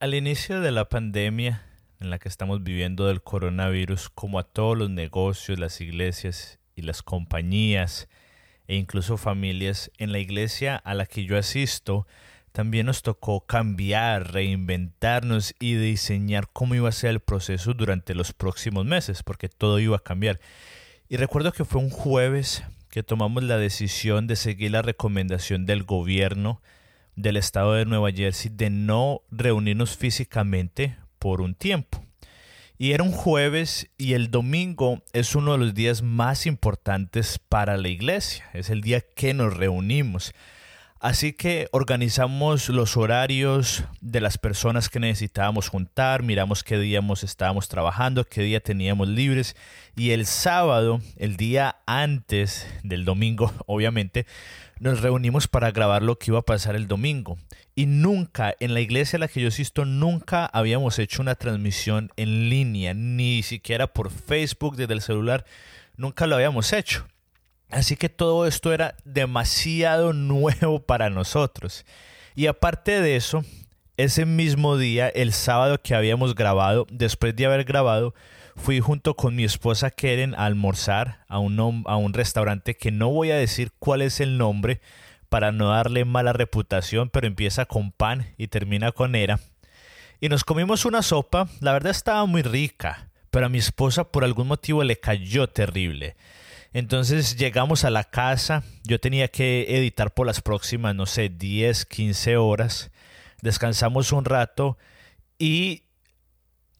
Al inicio de la pandemia en la que estamos viviendo del coronavirus, como a todos los negocios, las iglesias y las compañías e incluso familias, en la iglesia a la que yo asisto, también nos tocó cambiar, reinventarnos y diseñar cómo iba a ser el proceso durante los próximos meses, porque todo iba a cambiar. Y recuerdo que fue un jueves que tomamos la decisión de seguir la recomendación del gobierno del estado de Nueva Jersey de no reunirnos físicamente por un tiempo. Y era un jueves y el domingo es uno de los días más importantes para la iglesia. Es el día que nos reunimos. Así que organizamos los horarios de las personas que necesitábamos juntar, miramos qué día estábamos trabajando, qué día teníamos libres y el sábado, el día antes del domingo, obviamente, nos reunimos para grabar lo que iba a pasar el domingo. Y nunca, en la iglesia a la que yo asisto, nunca habíamos hecho una transmisión en línea, ni siquiera por Facebook desde el celular, nunca lo habíamos hecho. Así que todo esto era demasiado nuevo para nosotros. Y aparte de eso, ese mismo día, el sábado que habíamos grabado, después de haber grabado, fui junto con mi esposa Keren a almorzar a un, a un restaurante que no voy a decir cuál es el nombre para no darle mala reputación, pero empieza con pan y termina con era. Y nos comimos una sopa, la verdad estaba muy rica, pero a mi esposa por algún motivo le cayó terrible. Entonces llegamos a la casa, yo tenía que editar por las próximas, no sé, 10, 15 horas, descansamos un rato y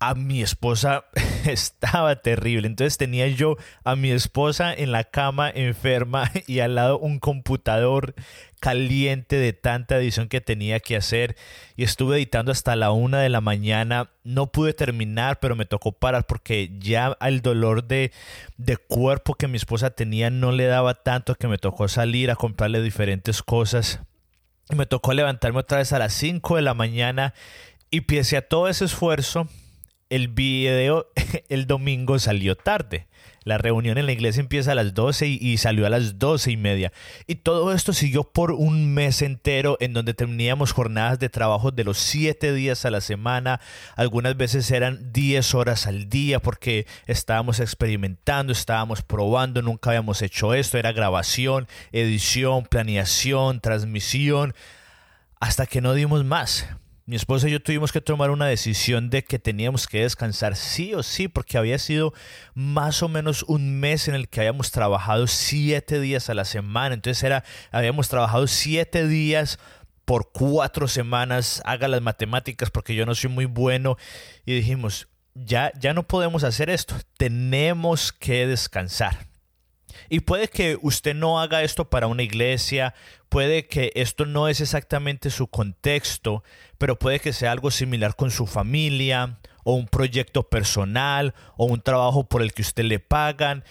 a mi esposa estaba terrible. Entonces tenía yo a mi esposa en la cama enferma y al lado un computador caliente de tanta edición que tenía que hacer y estuve editando hasta la una de la mañana. No pude terminar, pero me tocó parar porque ya el dolor de, de cuerpo que mi esposa tenía no le daba tanto que me tocó salir a comprarle diferentes cosas. Me tocó levantarme otra vez a las 5 de la mañana y pese a todo ese esfuerzo, el video el domingo salió tarde. La reunión en la iglesia empieza a las 12 y, salió a las 12 y media. Y todo esto siguió por un mes entero en donde teníamos jornadas de trabajo de los 7 días a la semana. Algunas veces eran 10 horas al día porque estábamos experimentando, estábamos probando, nunca habíamos hecho esto. Era grabación, edición, planeación, transmisión. Hasta que no dimos más mi esposa y yo tuvimos que tomar una decisión de que teníamos que descansar sí o sí, porque había sido más o menos un mes en el que habíamos trabajado siete días a la semana. Entonces era, habíamos trabajado siete días por cuatro semanas. Haga las matemáticas porque yo no soy muy bueno. Y dijimos, ya, ya no podemos hacer esto. Tenemos que descansar. Y puede que usted no haga esto para una iglesia, puede que esto no es exactamente su contexto, pero puede que sea algo similar con su familia o un proyecto personal o un trabajo por el que usted le pagan.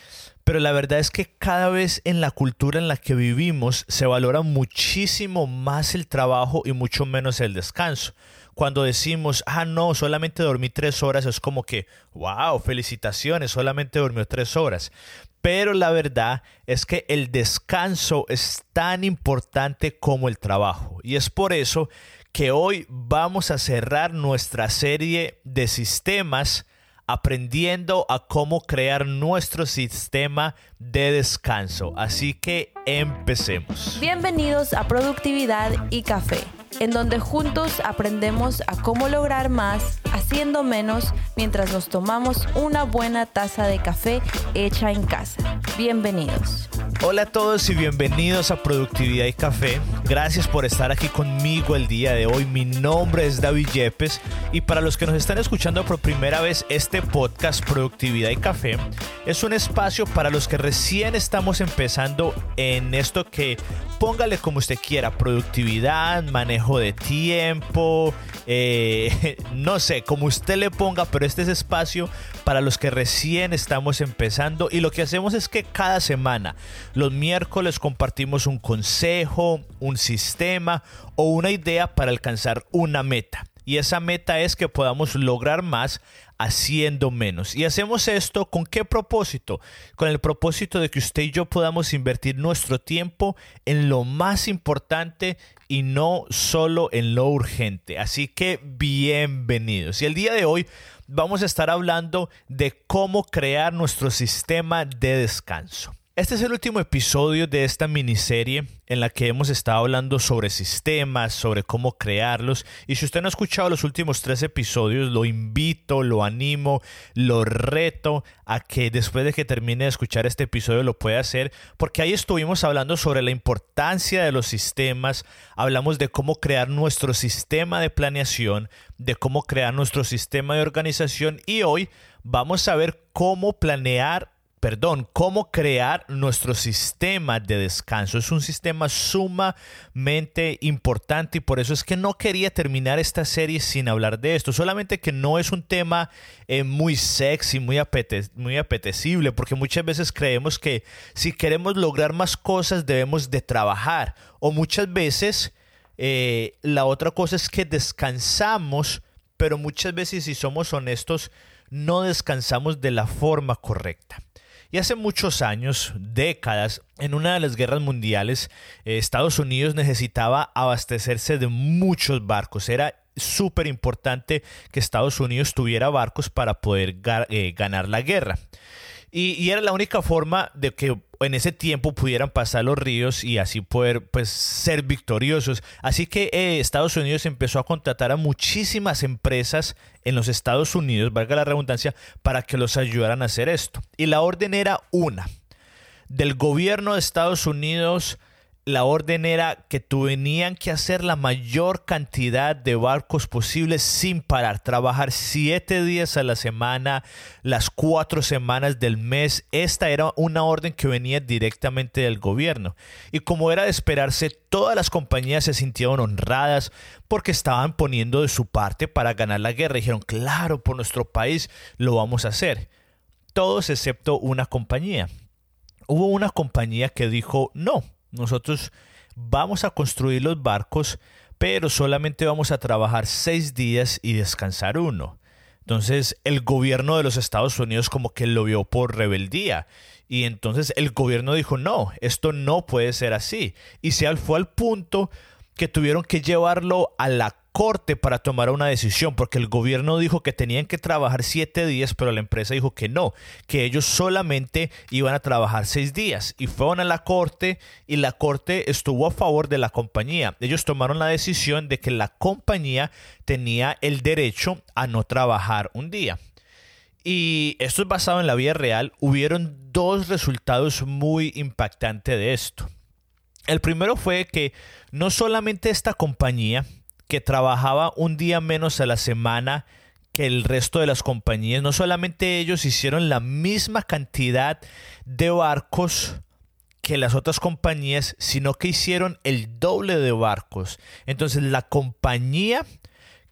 Pero la verdad es que cada vez en la cultura en la que vivimos se valora muchísimo más el trabajo y mucho menos el descanso. Cuando decimos, ah, no, solamente dormí tres horas, es como que, wow, felicitaciones, solamente dormió tres horas. Pero la verdad es que el descanso es tan importante como el trabajo. Y es por eso que hoy vamos a cerrar nuestra serie de sistemas aprendiendo a cómo crear nuestro sistema de descanso. Así que empecemos. Bienvenidos a Productividad y Café en donde juntos aprendemos a cómo lograr más haciendo menos mientras nos tomamos una buena taza de café hecha en casa. Bienvenidos. Hola a todos y bienvenidos a Productividad y Café. Gracias por estar aquí conmigo el día de hoy. Mi nombre es David Yepes y para los que nos están escuchando por primera vez, este podcast Productividad y Café es un espacio para los que recién estamos empezando en esto que póngale como usted quiera, productividad, manejo de tiempo, eh, no sé, como usted le ponga, pero este es espacio para los que recién estamos empezando y lo que hacemos es que cada semana, los miércoles compartimos un consejo, un sistema o una idea para alcanzar una meta. Y esa meta es que podamos lograr más haciendo menos. Y hacemos esto con qué propósito? Con el propósito de que usted y yo podamos invertir nuestro tiempo en lo más importante y no solo en lo urgente. Así que bienvenidos. Y el día de hoy vamos a estar hablando de cómo crear nuestro sistema de descanso. Este es el último episodio de esta miniserie en la que hemos estado hablando sobre sistemas, sobre cómo crearlos. Y si usted no ha escuchado los últimos tres episodios, lo invito, lo animo, lo reto a que después de que termine de escuchar este episodio lo pueda hacer, porque ahí estuvimos hablando sobre la importancia de los sistemas, hablamos de cómo crear nuestro sistema de planeación, de cómo crear nuestro sistema de organización y hoy vamos a ver cómo planear perdón, cómo crear nuestro sistema de descanso. Es un sistema sumamente importante y por eso es que no quería terminar esta serie sin hablar de esto. Solamente que no es un tema eh, muy sexy, muy, muy apetecible, porque muchas veces creemos que si queremos lograr más cosas debemos de trabajar. O muchas veces eh, la otra cosa es que descansamos, pero muchas veces si somos honestos, no descansamos de la forma correcta. Y hace muchos años, décadas, en una de las guerras mundiales, eh, Estados Unidos necesitaba abastecerse de muchos barcos. Era súper importante que Estados Unidos tuviera barcos para poder eh, ganar la guerra. Y, era la única forma de que en ese tiempo pudieran pasar los ríos y así poder pues, ser victoriosos. Así que eh, Estados Unidos empezó a contratar a muchísimas empresas en los Estados Unidos, valga la redundancia, para que los ayudaran a hacer esto. Y la orden era una, del gobierno de Estados Unidos la orden era que tenían que hacer la mayor cantidad de barcos posibles sin parar, trabajar siete días a la semana, las cuatro semanas del mes. Esta era una orden que venía directamente del gobierno. Y como era de esperarse, todas las compañías se sintieron honradas porque estaban poniendo de su parte para ganar la guerra. Dijeron, claro, por nuestro país lo vamos a hacer. Todos excepto una compañía. Hubo una compañía que dijo, no nosotros vamos a construir los barcos, pero solamente vamos a trabajar seis días y descansar uno. Entonces el gobierno de los Estados Unidos como que lo vio por rebeldía. Y entonces el gobierno dijo, no, esto no puede ser así. Y se fue al punto que tuvieron que llevarlo a la corte para tomar una decisión, porque el gobierno dijo que tenían que trabajar siete días, pero la empresa dijo que no, que ellos solamente iban a trabajar seis días. Y fueron a la corte y la corte estuvo a favor de la compañía. Ellos tomaron la decisión de que la compañía tenía el derecho a no trabajar un día. Y esto es basado en la vida real. Hubieron dos resultados muy impactantes de esto. El primero fue que no solamente esta compañía que trabajaba un día menos a la semana que el resto de las compañías. No solamente ellos hicieron la misma cantidad de barcos que las otras compañías, sino que hicieron el doble de barcos. Entonces la compañía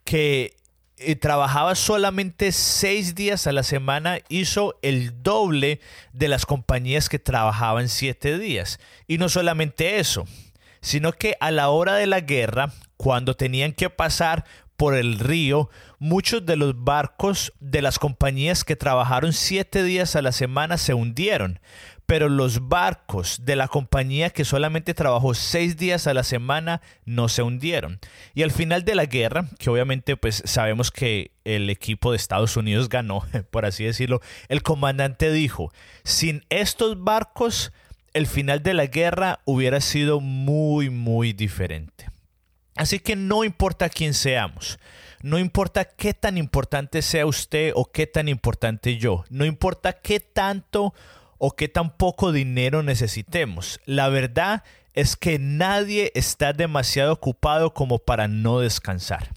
que eh, trabajaba solamente seis días a la semana hizo el doble de las compañías que trabajaban siete días. Y no solamente eso, sino que a la hora de la guerra, cuando tenían que pasar por el río, muchos de los barcos de las compañías que trabajaron siete días a la semana se hundieron, pero los barcos de la compañía que solamente trabajó seis días a la semana no se hundieron. Y al final de la guerra, que obviamente pues sabemos que el equipo de Estados Unidos ganó, por así decirlo, el comandante dijo, sin estos barcos el final de la guerra hubiera sido muy, muy diferente. Así que no importa quién seamos, no importa qué tan importante sea usted o qué tan importante yo, no importa qué tanto o qué tan poco dinero necesitemos. La verdad es que nadie está demasiado ocupado como para no descansar.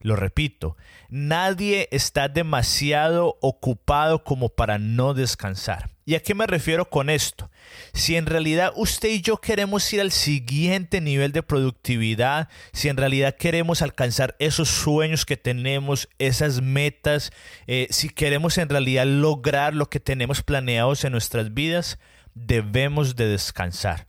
Lo repito, nadie está demasiado ocupado como para no descansar. ¿Y a qué me refiero con esto? Si en realidad usted y yo queremos ir al siguiente nivel de productividad, si en realidad queremos alcanzar esos sueños que tenemos, esas metas, eh, si queremos en realidad lograr lo que tenemos planeados en nuestras vidas, debemos de descansar.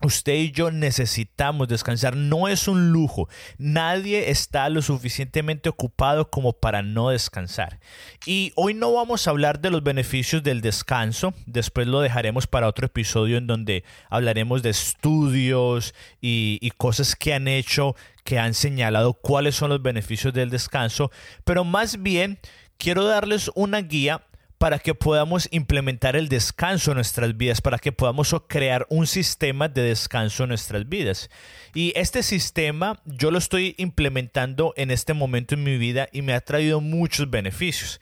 Usted y yo necesitamos descansar, no es un lujo. Nadie está lo suficientemente ocupado como para no descansar. Y hoy no vamos a hablar de los beneficios del descanso, después lo dejaremos para otro episodio en donde hablaremos de estudios y, cosas que han hecho, que han señalado cuáles son los beneficios del descanso, pero más bien quiero darles una guía para que podamos implementar el descanso en nuestras vidas, para que podamos crear un sistema de descanso en nuestras vidas. Y este sistema yo lo estoy implementando en este momento en mi vida y me ha traído muchos beneficios.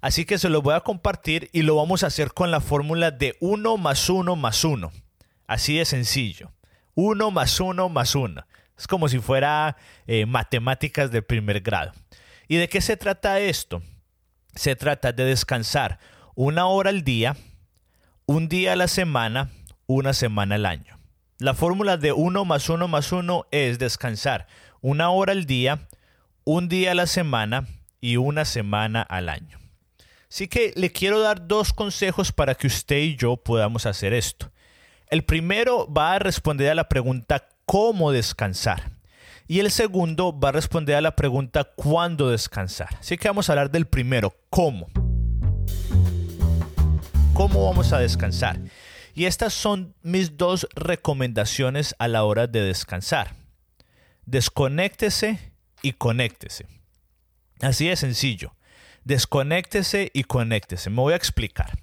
Así que se lo voy a compartir y lo vamos a hacer con la fórmula de 1 más 1 más 1. Así de sencillo. 1 más 1 más 1. Es como si fuera eh, matemáticas de primer grado. ¿Y de qué se trata esto? Se trata de descansar una hora al día, un día a la semana, una semana al año. La fórmula de 1 más 1 más 1 es descansar una hora al día, un día a la semana y una semana al año. Así que le quiero dar dos consejos para que usted y yo podamos hacer esto. El primero va a responder a la pregunta ¿cómo descansar? Y el segundo va a responder a la pregunta ¿cuándo descansar? Así que vamos a hablar del primero, ¿cómo? ¿Cómo vamos a descansar? Y estas son mis dos recomendaciones a la hora de descansar. Desconéctese y conéctese. Así de sencillo. Desconéctese y conéctese. Me voy a explicar.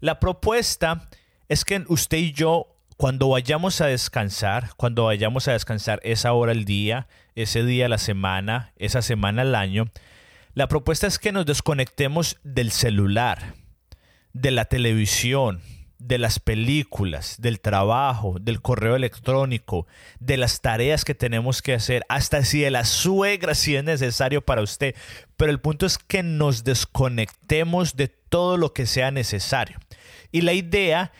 La propuesta es que usted y yo cuando vayamos a descansar, cuando vayamos a descansar esa hora al día, ese día a la semana, esa semana al año, la propuesta es que nos desconectemos del celular, de la televisión, de las películas, del trabajo, del correo electrónico, de las tareas que tenemos que hacer, hasta si de la suegra si es necesario para usted. Pero el punto es que nos desconectemos de todo lo que sea necesario. Y la idea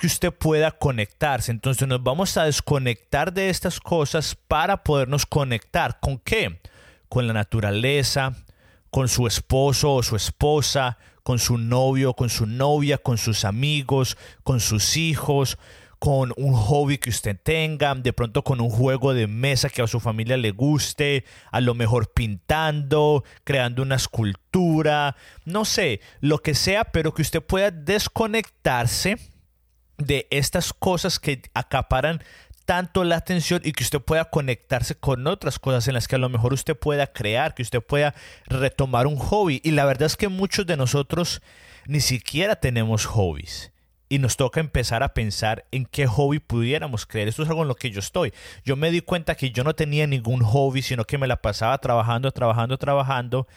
que usted pueda conectarse. Entonces nos vamos a desconectar de estas cosas para podernos conectar. ¿Con qué? Con la naturaleza, con su esposo o su esposa, con su novio, con su novia, con sus amigos, con sus hijos, con un hobby que usted tenga, de pronto con un juego de mesa que a su familia le guste, a lo mejor pintando, creando una escultura, no sé, lo que sea, pero que usted pueda desconectarse de estas cosas que acaparan tanto la atención y que usted pueda conectarse con otras cosas en las que a lo mejor usted pueda crear, que usted pueda retomar un hobby. Y la verdad es que muchos de nosotros ni siquiera tenemos hobbies. Y nos toca empezar a pensar en qué hobby pudiéramos crear. Esto es algo en lo que yo estoy. Yo me di cuenta que yo no tenía ningún hobby, sino que me la pasaba trabajando, trabajando, trabajando.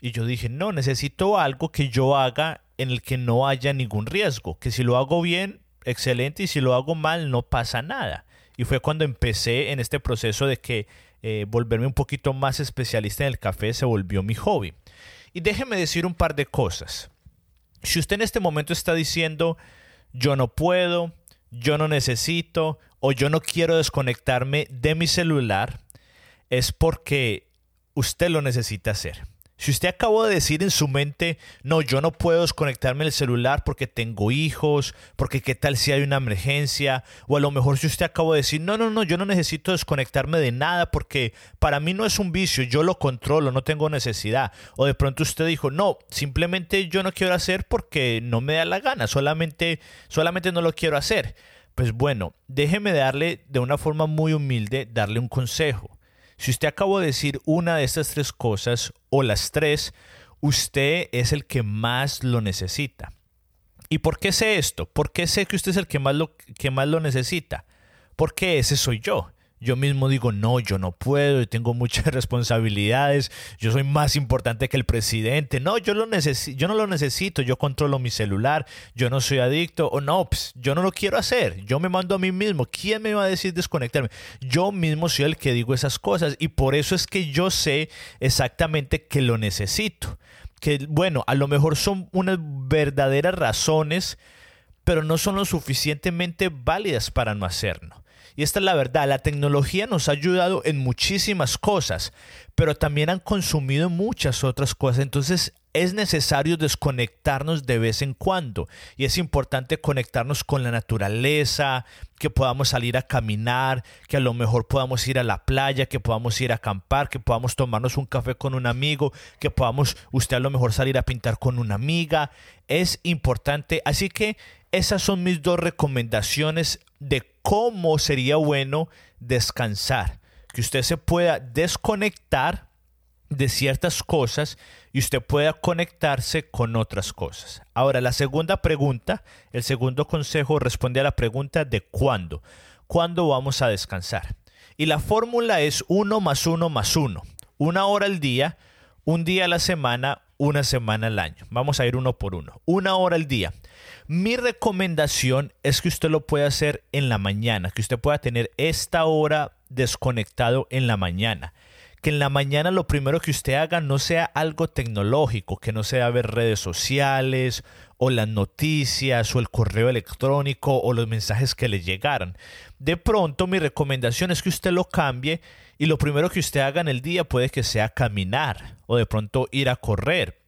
Y yo dije, no, necesito algo que yo haga en el que no haya ningún riesgo, que si lo hago bien, excelente, y si lo hago mal, no pasa nada. Y fue cuando empecé en este proceso de que eh, volverme un poquito más especialista en el café se volvió mi hobby. Y déjeme decir un par de cosas. Si usted en este momento está diciendo, yo no puedo, yo no necesito o yo no quiero desconectarme de mi celular, es porque usted lo necesita hacer. Si usted acabó de decir en su mente, no, yo no puedo desconectarme del celular porque tengo hijos, porque qué tal si hay una emergencia, o a lo mejor si usted acabó de decir, no, no, no, yo no necesito desconectarme de nada porque para mí no es un vicio, yo lo controlo, no tengo necesidad. O de pronto usted dijo, no, simplemente yo no quiero hacer porque no me da la gana, solamente, solamente no lo quiero hacer. Pues bueno, déjeme darle de una forma muy humilde, darle un consejo. Si usted acabó de decir una de estas tres cosas o las tres, usted es el que más lo necesita. ¿Y por qué sé esto? ¿Por qué sé que usted es el que más lo, que más lo necesita? Porque ese soy yo yo mismo digo, no, yo no puedo, yo tengo muchas responsabilidades, yo soy más importante que el presidente, no, yo, yo no lo necesito, yo controlo mi celular, yo no soy adicto, o no, pues, yo no lo quiero hacer, yo me mando a mí mismo, ¿quién me va a decir desconectarme? Yo mismo soy el que digo esas cosas y por eso es que yo sé exactamente que lo necesito, que bueno, a lo mejor son unas verdaderas razones, pero no son lo suficientemente válidas para no hacerlo. Y esta es la verdad, la tecnología nos ha ayudado en muchísimas cosas, pero también han consumido muchas otras cosas. Entonces es necesario desconectarnos de vez en cuando y es importante conectarnos con la naturaleza, que podamos salir a caminar, que a lo mejor podamos ir a la playa, que podamos ir a acampar, que podamos tomarnos un café con un amigo, que podamos usted a lo mejor salir a pintar con una amiga. Es importante, así que esas son mis dos recomendaciones de cómo sería bueno descansar, que usted se pueda desconectar de ciertas cosas y usted pueda conectarse con otras cosas. Ahora, la segunda pregunta, el segundo consejo responde a la pregunta de cuándo. ¿Cuándo vamos a descansar? Y la fórmula es uno más uno más uno. Una hora al día, un día a la semana, una semana al año. Vamos a ir uno por uno. Una hora al día. Mi recomendación es que usted lo pueda hacer en la mañana, que usted pueda tener esta hora desconectado en la mañana que en la mañana lo primero que usted haga no sea algo tecnológico, que no sea ver redes sociales o las noticias o el correo electrónico o los mensajes que le llegaran. De pronto mi recomendación es que usted lo cambie y lo primero que usted haga en el día puede que sea caminar o de pronto ir a correr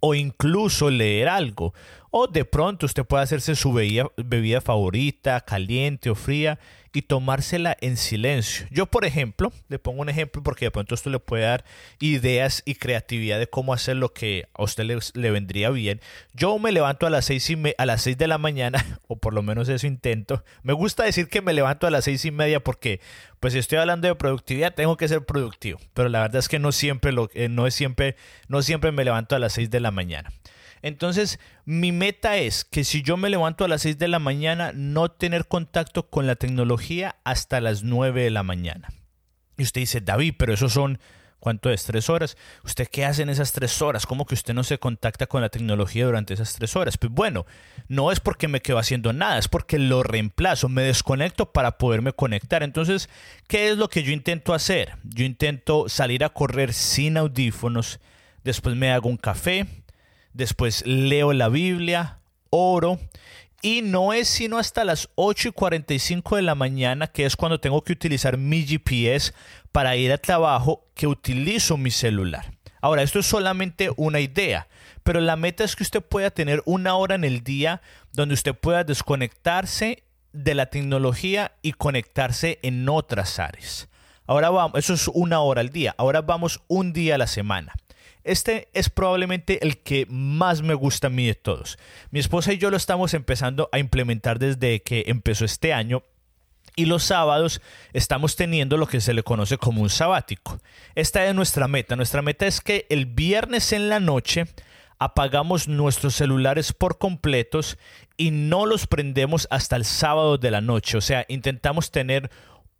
o incluso leer algo. O de pronto usted puede hacerse su bebida, bebida favorita, caliente o fría y tomársela en silencio. Yo, por ejemplo, le pongo un ejemplo porque de pronto esto le puede dar ideas y creatividad de cómo hacer lo que a usted le, vendría bien. Yo me levanto a las seis y a las seis de la mañana, o por lo menos eso intento. Me gusta decir que me levanto a las seis y media porque, pues, si estoy hablando de productividad, tengo que ser productivo. Pero la verdad es que no siempre lo, eh, no es siempre, no siempre me levanto a las seis de la mañana. Entonces, mi meta es que si yo me levanto a las 6 de la mañana, no tener contacto con la tecnología hasta las 9 de la mañana. Y usted dice, David, pero eso son, ¿cuánto es? ¿Tres horas? ¿Usted qué hace en esas tres horas? ¿Cómo que usted no se contacta con la tecnología durante esas tres horas? Pues bueno, no es porque me quedo haciendo nada, es porque lo reemplazo, me desconecto para poderme conectar. Entonces, ¿qué es lo que yo intento hacer? Yo intento salir a correr sin audífonos, después me hago un café, después leo la Biblia, oro y no es sino hasta las 8 y 45 de la mañana, que es cuando tengo que utilizar mi GPS para ir a trabajo, que utilizo mi celular. Ahora, esto es solamente una idea, pero la meta es que usted pueda tener una hora en el día donde usted pueda desconectarse de la tecnología y conectarse en otras áreas. Ahora vamos, eso es una hora al día. Ahora vamos un día a la semana. Este es probablemente el que más me gusta a mí de todos. Mi esposa y yo lo estamos empezando a implementar desde que empezó este año y los sábados estamos teniendo lo que se le conoce como un sabático. Esta es nuestra meta. Nuestra meta es que el viernes en la noche apagamos nuestros celulares por completos y no los prendemos hasta el sábado de la noche. O sea, intentamos tener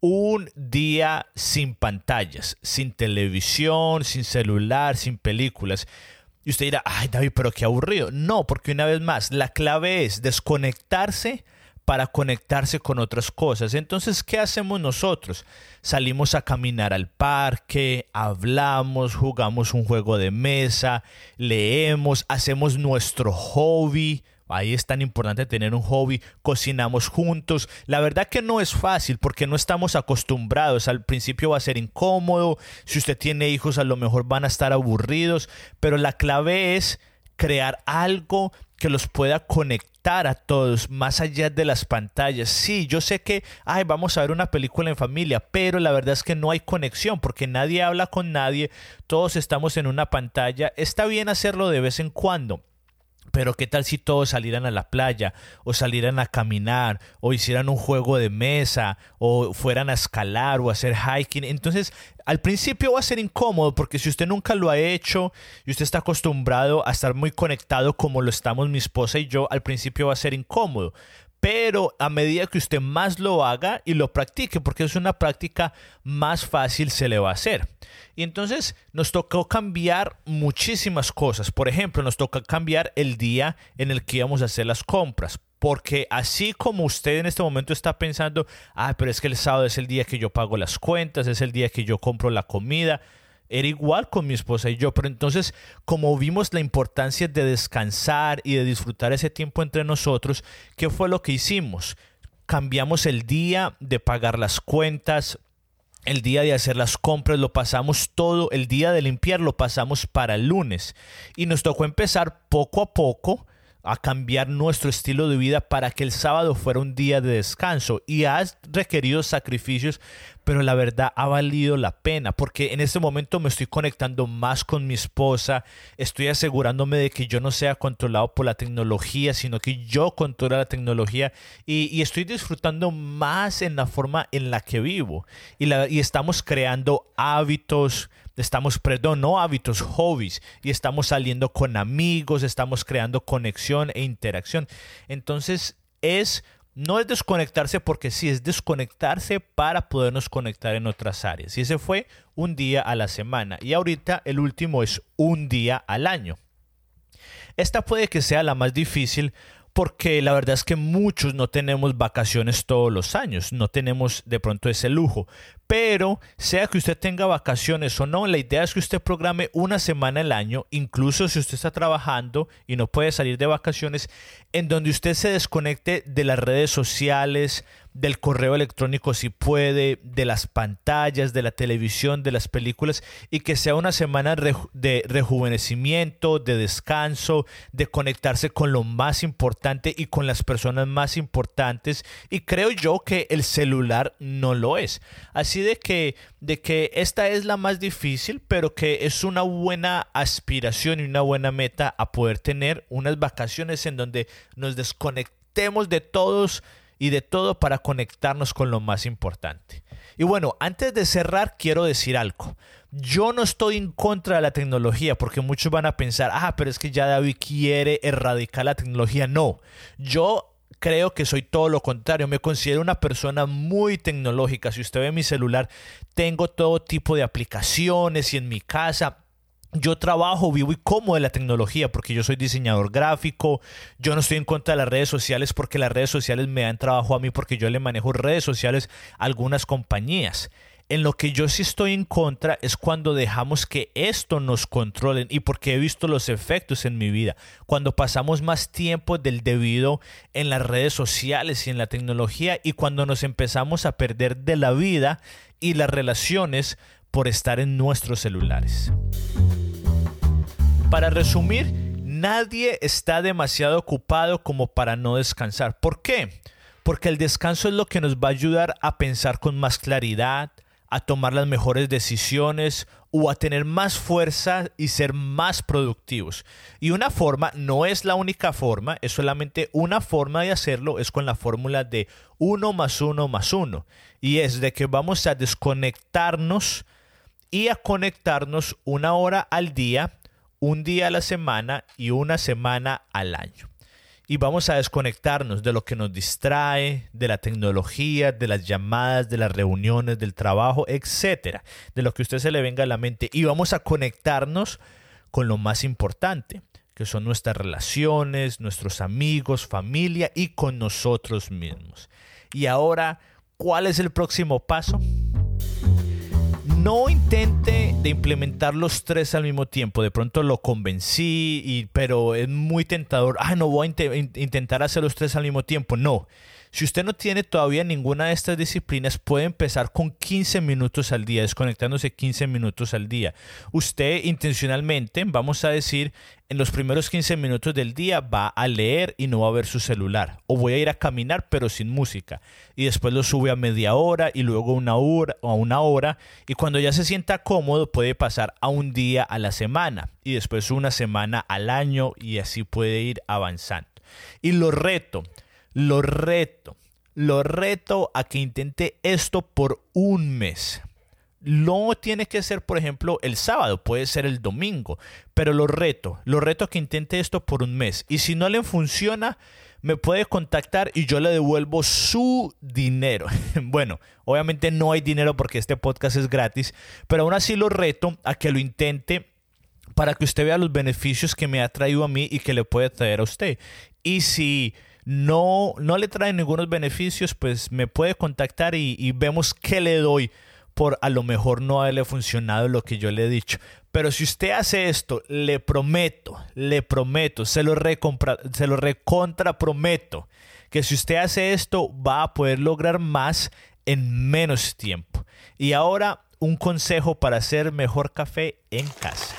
un día sin pantallas, sin televisión, sin celular, sin películas. Y usted dirá, ay David, pero qué aburrido. No, porque una vez más, la clave es desconectarse para conectarse con otras cosas. Entonces, ¿qué hacemos nosotros? Salimos a caminar al parque, hablamos, jugamos un juego de mesa, leemos, hacemos nuestro hobby, Ahí es tan importante tener un hobby, cocinamos juntos. La verdad que no es fácil porque no estamos acostumbrados. Al principio va a ser incómodo. Si usted tiene hijos a lo mejor van a estar aburridos. Pero la clave es crear algo que los pueda conectar a todos más allá de las pantallas. Sí, yo sé que, ay, vamos a ver una película en familia, pero la verdad es que no hay conexión porque nadie habla con nadie, todos estamos en una pantalla. Está bien hacerlo de vez en cuando, pero qué tal si todos salieran a la playa o salieran a caminar o hicieran un juego de mesa o fueran a escalar o a hacer hiking. Entonces, al principio va a ser incómodo porque si usted nunca lo ha hecho y usted está acostumbrado a estar muy conectado como lo estamos mi esposa y yo, al principio va a ser incómodo pero a medida que usted más lo haga y lo practique, porque es una práctica más fácil se le va a hacer. Y entonces nos tocó cambiar muchísimas cosas. Por ejemplo, nos toca cambiar el día en el que íbamos a hacer las compras. Porque así como usted en este momento está pensando, ah, pero es que el sábado es el día que yo pago las cuentas, es el día que yo compro la comida, era igual con mi esposa y yo, pero entonces como vimos la importancia de descansar y de disfrutar ese tiempo entre nosotros, ¿qué fue lo que hicimos? cambiamos el día de pagar las cuentas, el día de hacer las compras lo pasamos todo, el día de limpiar lo pasamos para el lunes. Y nos tocó empezar poco a poco a cambiar nuestro estilo de vida para que el sábado fuera un día de descanso. Y has requerido sacrificios, pero la verdad ha valido la pena porque en este momento me estoy conectando más con mi esposa, estoy asegurándome de que yo no sea controlado por la tecnología, sino que yo controle la tecnología y, estoy disfrutando más en la forma en la que vivo. Y estamos creando hábitos estamos, perdón, no hábitos, hobbies, y estamos saliendo con amigos, estamos creando conexión e interacción. Entonces es, no es desconectarse porque sí, es desconectarse para podernos conectar en otras áreas. Y ese fue un día a la semana. Y ahorita el último es un día al año. Esta puede que sea la más difícil porque la verdad es que muchos no tenemos vacaciones todos los años, no tenemos de pronto ese lujo, pero sea que usted tenga vacaciones o no, la idea es que usted programe una semana al año, incluso si usted está trabajando y no puede salir de vacaciones, en donde usted se desconecte de las redes sociales, del correo electrónico si puede, de las pantallas, de la televisión, de las películas y que sea una semana de rejuvenecimiento, de descanso, de conectarse con lo más importante y con las personas más importantes y creo yo que el celular no lo es. Así de que de que esta es la más difícil, pero que es una buena aspiración y una buena meta a poder tener unas vacaciones en donde nos desconectemos de todos y de todo para conectarnos con lo más importante. Y bueno, antes de cerrar, quiero decir algo. Yo no estoy en contra de la tecnología porque muchos van a pensar, ah, pero es que ya David quiere erradicar la tecnología. No, yo creo que soy todo lo contrario. Me considero una persona muy tecnológica. Si usted ve mi celular, tengo todo tipo de aplicaciones y en mi casa yo trabajo, vivo y como de la tecnología porque yo soy diseñador gráfico, yo no estoy en contra de las redes sociales porque las redes sociales me dan trabajo a mí porque yo le manejo redes sociales a algunas compañías. En lo que yo sí estoy en contra es cuando dejamos que esto nos controlen y porque he visto los efectos en mi vida. Cuando pasamos más tiempo del debido en las redes sociales y en la tecnología y cuando nos empezamos a perder de la vida y las relaciones por estar en nuestros celulares. Para resumir, nadie está demasiado ocupado como para no descansar. ¿Por qué? Porque el descanso es lo que nos va a ayudar a pensar con más claridad, a tomar las mejores decisiones o a tener más fuerza y ser más productivos. Y una forma, no es la única forma, es solamente una forma de hacerlo, es con la fórmula de 1 más 1 más 1. Y es de que vamos a desconectarnos y a conectarnos una hora al día un día a la semana y una semana al año. Y vamos a desconectarnos de lo que nos distrae, de la tecnología, de las llamadas, de las reuniones, del trabajo, etcétera, de lo que a usted se le venga a la mente. Y vamos a conectarnos con lo más importante, que son nuestras relaciones, nuestros amigos, familia y con nosotros mismos. Y ahora, ¿cuál es el próximo paso? No intente de implementar los tres al mismo tiempo. De pronto lo convencí, y, pero es muy tentador. Ah, no voy a intentar hacer los tres al mismo tiempo. No. Si usted no tiene todavía ninguna de estas disciplinas, puede empezar con 15 minutos al día, desconectándose 15 minutos al día. Usted intencionalmente, vamos a decir, en los primeros 15 minutos del día va a leer y no va a ver su celular. O voy a ir a caminar pero sin música. Y después lo sube a media hora y luego una hora o a una hora. Y cuando ya se sienta cómodo puede pasar a un día a la semana. Y después una semana al año y así puede ir avanzando. Y lo reto lo reto, lo reto a que intente esto por un mes. No tiene que ser, por ejemplo, el sábado, puede ser el domingo, pero lo reto, lo reto a que intente esto por un mes. Y si no le funciona, me puede contactar y yo le devuelvo su dinero. bueno, obviamente no hay dinero porque este podcast es gratis, pero aún así lo reto a que lo intente para que usted vea los beneficios que me ha traído a mí y que le puede traer a usted. Y si no, no le trae ningunos beneficios, pues me puede contactar y, vemos qué le doy por a lo mejor no haberle funcionado lo que yo le he dicho. Pero si usted hace esto, le prometo, le prometo, se lo, recompra, se lo recontra prometo que si usted hace esto va a poder lograr más en menos tiempo. Y ahora un consejo para hacer mejor café en casa.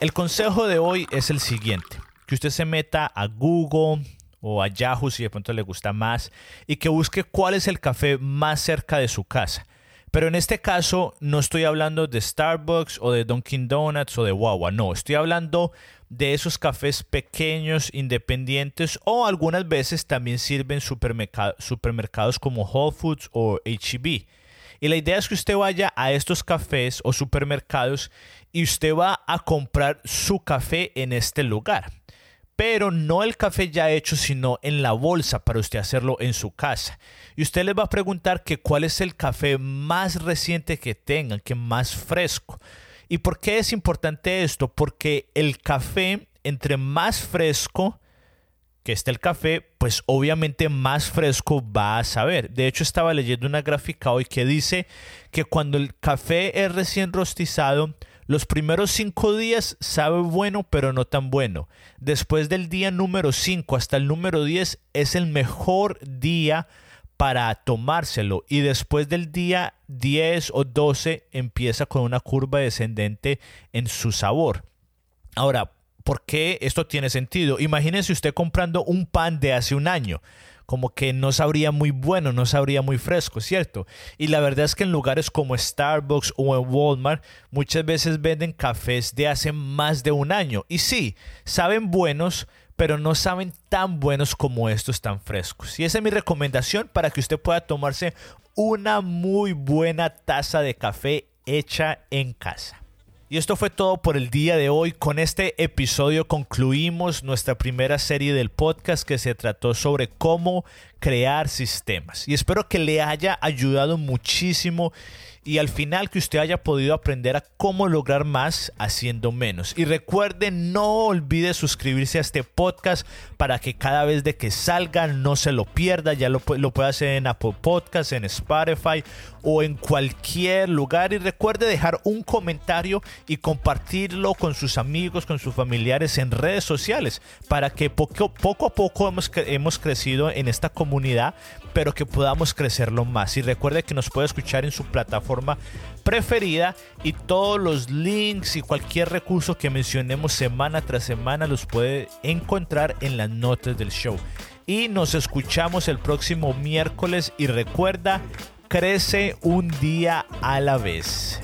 El consejo de hoy es el siguiente, que usted se meta a Google o a Yahoo si de pronto le gusta más y que busque cuál es el café más cerca de su casa. Pero en este caso no estoy hablando de Starbucks o de Dunkin' Donuts o de Wawa, no, estoy hablando de esos cafés pequeños, independientes o algunas veces también sirven supermercados como Whole Foods o HEB. Y la idea es que usted vaya a estos cafés o supermercados y usted va a comprar su café en este lugar. Pero no el café ya hecho, sino en la bolsa para usted hacerlo en su casa. Y usted les va a preguntar que cuál es el café más reciente que tengan, que más fresco. ¿Y por qué es importante esto? Porque el café, entre más fresco, que esté el café, pues obviamente más fresco va a saber. De hecho, estaba leyendo una gráfica hoy que dice que cuando el café es recién rostizado, los primeros cinco días sabe bueno, pero no tan bueno. Después del día número 5 hasta el número 10 es el mejor día para tomárselo. Y después del día 10 o 12 empieza con una curva descendente en su sabor. Ahora, ¿Por qué esto tiene sentido? Imagínese usted comprando un pan de hace un año como que no sabría muy bueno, no sabría muy fresco, ¿cierto? Y la verdad es que en lugares como Starbucks o en Walmart muchas veces venden cafés de hace más de un año. Y sí, saben buenos, pero no saben tan buenos como estos tan frescos. Y esa es mi recomendación para que usted pueda tomarse una muy buena taza de café hecha en casa. Y esto fue todo por el día de hoy. Con este episodio concluimos nuestra primera serie del podcast que se trató sobre cómo crear sistemas. Y espero que le haya ayudado muchísimo y al final que usted haya podido aprender a cómo lograr más haciendo menos. Y recuerde, no olvide suscribirse a este podcast para que cada vez de que salga no se lo pierda. Ya lo, lo puede hacer en Apple Podcasts, en Spotify o en cualquier lugar. Y recuerde dejar un comentario y compartirlo con sus amigos, con sus familiares en redes sociales para que poco, a poco hemos crecido en esta comunidad, pero que podamos crecerlo más. Y recuerde que nos puede escuchar en su plataforma preferida y todos los links y cualquier recurso que mencionemos semana tras semana los puede encontrar en las notas del show. Y nos escuchamos el próximo miércoles y recuerda, crece un día a la vez.